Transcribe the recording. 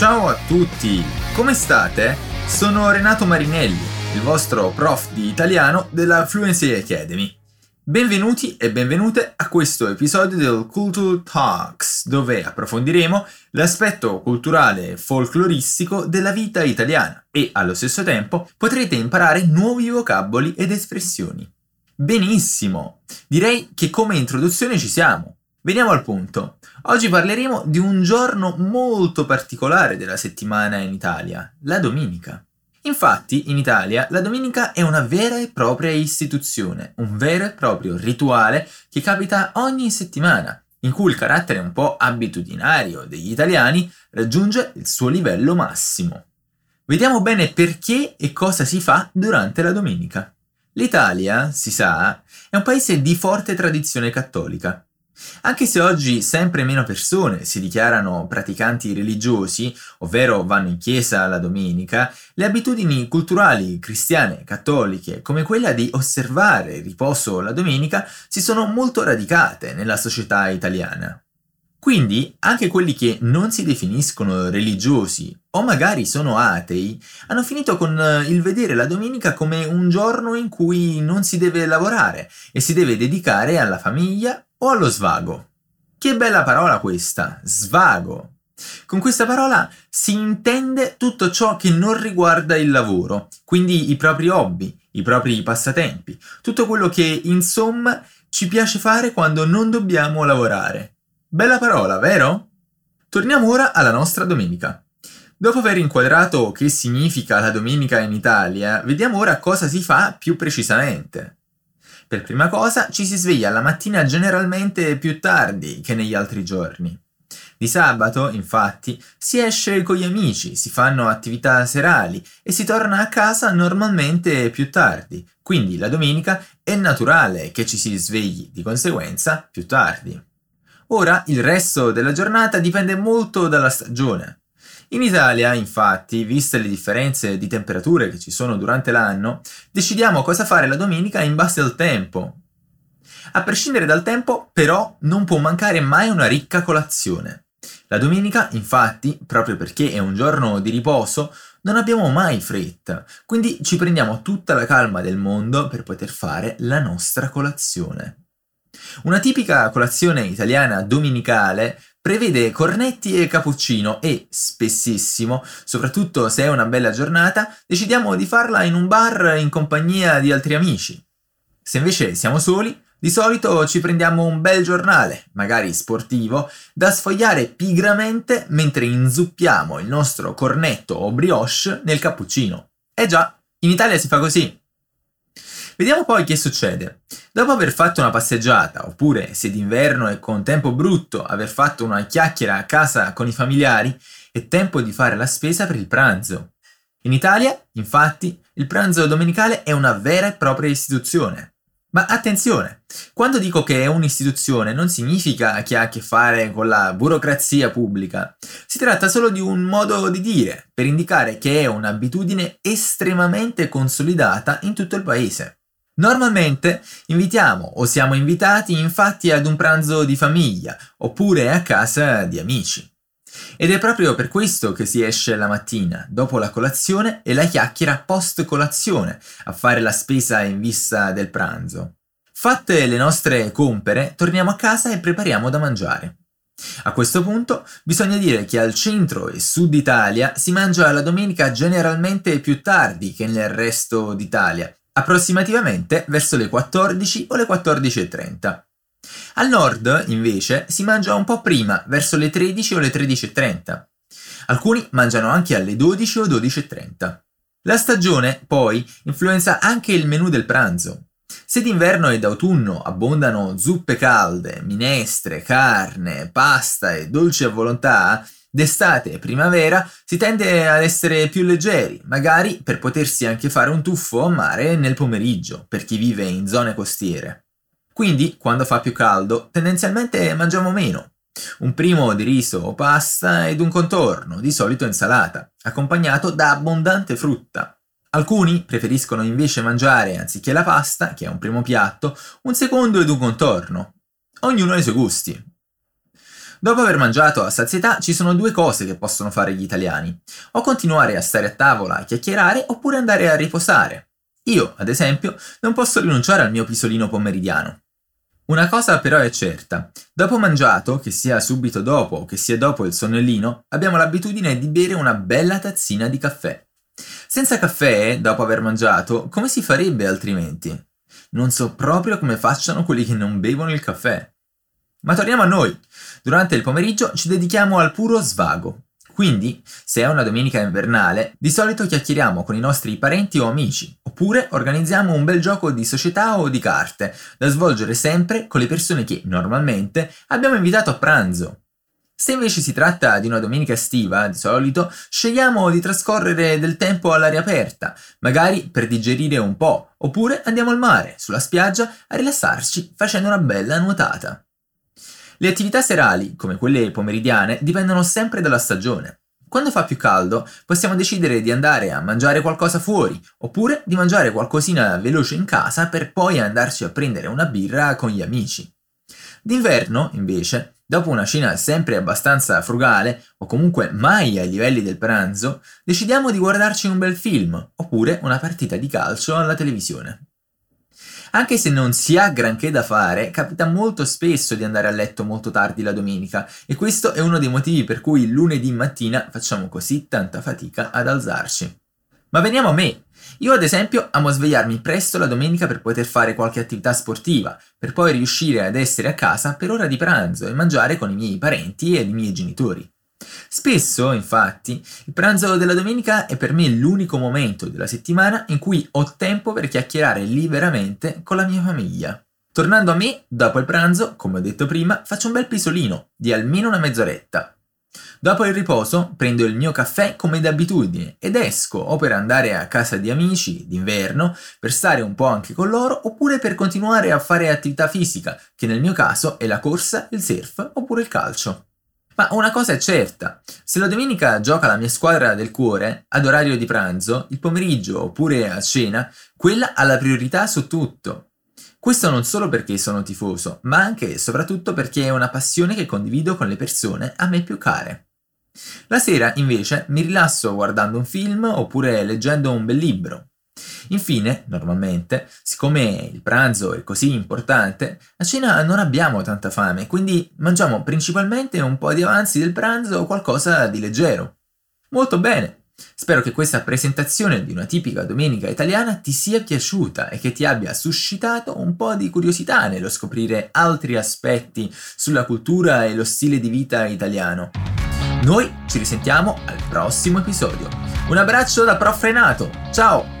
Ciao a tutti, come state? Sono Renato Marinelli, il vostro prof di italiano della Fluency Academy. Benvenuti e benvenute a questo episodio del Cultural Talks, dove approfondiremo l'aspetto culturale e folcloristico della vita italiana e allo stesso tempo potrete imparare nuovi vocaboli ed espressioni. Benissimo! Direi che come introduzione ci siamo. Veniamo al punto. Oggi parleremo di un giorno molto particolare della settimana in Italia, la domenica. Infatti, in Italia la domenica è una vera e propria istituzione, un vero e proprio rituale che capita ogni settimana, in cui il carattere un po' abitudinario degli italiani raggiunge il suo livello massimo. Vediamo bene perché e cosa si fa durante la domenica. L'Italia, si sa, è un paese di forte tradizione cattolica. Anche se oggi sempre meno persone si dichiarano praticanti religiosi, ovvero vanno in chiesa la domenica, le abitudini culturali cristiane cattoliche, come quella di osservare il riposo la domenica, si sono molto radicate nella società italiana. Quindi anche quelli che non si definiscono religiosi o magari sono atei hanno finito con il vedere la domenica come un giorno in cui non si deve lavorare e si deve dedicare alla famiglia o allo svago. Che bella parola questa, svago. Con questa parola si intende tutto ciò che non riguarda il lavoro, quindi i propri hobby, i propri passatempi, tutto quello che insomma ci piace fare quando non dobbiamo lavorare. Bella parola, vero? Torniamo ora alla nostra domenica. Dopo aver inquadrato che significa la domenica in Italia, vediamo ora cosa si fa più precisamente. Per prima cosa ci si sveglia la mattina generalmente più tardi che negli altri giorni. Di sabato, infatti, si esce con gli amici, si fanno attività serali e si torna a casa normalmente più tardi, quindi la domenica è naturale che ci si svegli di conseguenza più tardi. Ora il resto della giornata dipende molto dalla stagione. In Italia, infatti, viste le differenze di temperature che ci sono durante l'anno, decidiamo cosa fare la domenica in base al tempo. A prescindere dal tempo, però, non può mancare mai una ricca colazione. La domenica, infatti, proprio perché è un giorno di riposo, non abbiamo mai fretta, quindi ci prendiamo tutta la calma del mondo per poter fare la nostra colazione. Una tipica colazione italiana domenicale prevede cornetti e cappuccino e spessissimo, soprattutto se è una bella giornata, decidiamo di farla in un bar in compagnia di altri amici. Se invece siamo soli, di solito ci prendiamo un bel giornale, magari sportivo, da sfogliare pigramente mentre inzuppiamo il nostro cornetto o brioche nel cappuccino. Eh già, in Italia si fa così. Vediamo poi che succede. Dopo aver fatto una passeggiata, oppure se d'inverno e con tempo brutto aver fatto una chiacchiera a casa con i familiari, è tempo di fare la spesa per il pranzo. In Italia, infatti, il pranzo domenicale è una vera e propria istituzione. Ma attenzione, quando dico che è un'istituzione non significa che ha a che fare con la burocrazia pubblica, si tratta solo di un modo di dire per indicare che è un'abitudine estremamente consolidata in tutto il paese. Normalmente invitiamo o siamo invitati infatti ad un pranzo di famiglia oppure a casa di amici. Ed è proprio per questo che si esce la mattina, dopo la colazione e la chiacchiera post colazione, a fare la spesa in vista del pranzo. Fatte le nostre compere, torniamo a casa e prepariamo da mangiare. A questo punto bisogna dire che al centro e sud Italia si mangia la domenica generalmente più tardi che nel resto d'Italia, approssimativamente verso le 14 o le 14.30. Al nord, invece, si mangia un po' prima, verso le 13 o le 13.30. Alcuni mangiano anche alle 12 o 12.30. La stagione, poi, influenza anche il menù del pranzo. Se d'inverno e d'autunno abbondano zuppe calde, minestre, carne, pasta e dolci a volontà, D'estate e primavera si tende ad essere più leggeri, magari per potersi anche fare un tuffo a mare nel pomeriggio, per chi vive in zone costiere. Quindi, quando fa più caldo, tendenzialmente mangiamo meno. Un primo di riso o pasta ed un contorno, di solito insalata, accompagnato da abbondante frutta. Alcuni preferiscono invece mangiare, anziché la pasta, che è un primo piatto, un secondo ed un contorno. Ognuno ha i suoi gusti. Dopo aver mangiato a sazietà ci sono due cose che possono fare gli italiani. O continuare a stare a tavola a chiacchierare oppure andare a riposare. Io, ad esempio, non posso rinunciare al mio pisolino pomeridiano. Una cosa però è certa, dopo mangiato, che sia subito dopo o che sia dopo il sonnellino, abbiamo l'abitudine di bere una bella tazzina di caffè. Senza caffè, dopo aver mangiato, come si farebbe altrimenti? Non so proprio come facciano quelli che non bevono il caffè. Ma torniamo a noi. Durante il pomeriggio ci dedichiamo al puro svago. Quindi, se è una domenica invernale, di solito chiacchieriamo con i nostri parenti o amici, oppure organizziamo un bel gioco di società o di carte, da svolgere sempre con le persone che, normalmente, abbiamo invitato a pranzo. Se invece si tratta di una domenica estiva, di solito, scegliamo di trascorrere del tempo all'aria aperta, magari per digerire un po', oppure andiamo al mare, sulla spiaggia, a rilassarci facendo una bella nuotata. Le attività serali, come quelle pomeridiane, dipendono sempre dalla stagione. Quando fa più caldo, possiamo decidere di andare a mangiare qualcosa fuori, oppure di mangiare qualcosina veloce in casa per poi andarci a prendere una birra con gli amici. D'inverno, invece, dopo una cena sempre abbastanza frugale, o comunque mai ai livelli del pranzo, decidiamo di guardarci un bel film, oppure una partita di calcio alla televisione. Anche se non si ha granché da fare, capita molto spesso di andare a letto molto tardi la domenica e questo è uno dei motivi per cui lunedì mattina facciamo così tanta fatica ad alzarci. Ma veniamo a me. Io ad esempio amo svegliarmi presto la domenica per poter fare qualche attività sportiva, per poi riuscire ad essere a casa per ora di pranzo e mangiare con i miei parenti e i miei genitori. Spesso, infatti, il pranzo della domenica è per me l'unico momento della settimana in cui ho tempo per chiacchierare liberamente con la mia famiglia. Tornando a me, dopo il pranzo, come ho detto prima, faccio un bel pisolino di almeno una mezz'oretta. Dopo il riposo prendo il mio caffè come d'abitudine ed esco o per andare a casa di amici d'inverno per stare un po' anche con loro oppure per continuare a fare attività fisica, che nel mio caso è la corsa, il surf oppure il calcio. Ma una cosa è certa, se la domenica gioca la mia squadra del cuore, ad orario di pranzo, il pomeriggio oppure a cena, quella ha la priorità su tutto. Questo non solo perché sono tifoso, ma anche e soprattutto perché è una passione che condivido con le persone a me più care. La sera, invece, mi rilasso guardando un film oppure leggendo un bel libro. Infine, normalmente, siccome il pranzo è così importante, a cena non abbiamo tanta fame, quindi mangiamo principalmente un po' di avanzi del pranzo o qualcosa di leggero. Molto bene! Spero che questa presentazione di una tipica domenica italiana ti sia piaciuta e che ti abbia suscitato un po' di curiosità nello scoprire altri aspetti sulla cultura e lo stile di vita italiano. Noi ci risentiamo al prossimo episodio. Un abbraccio da Prof Renato, ciao!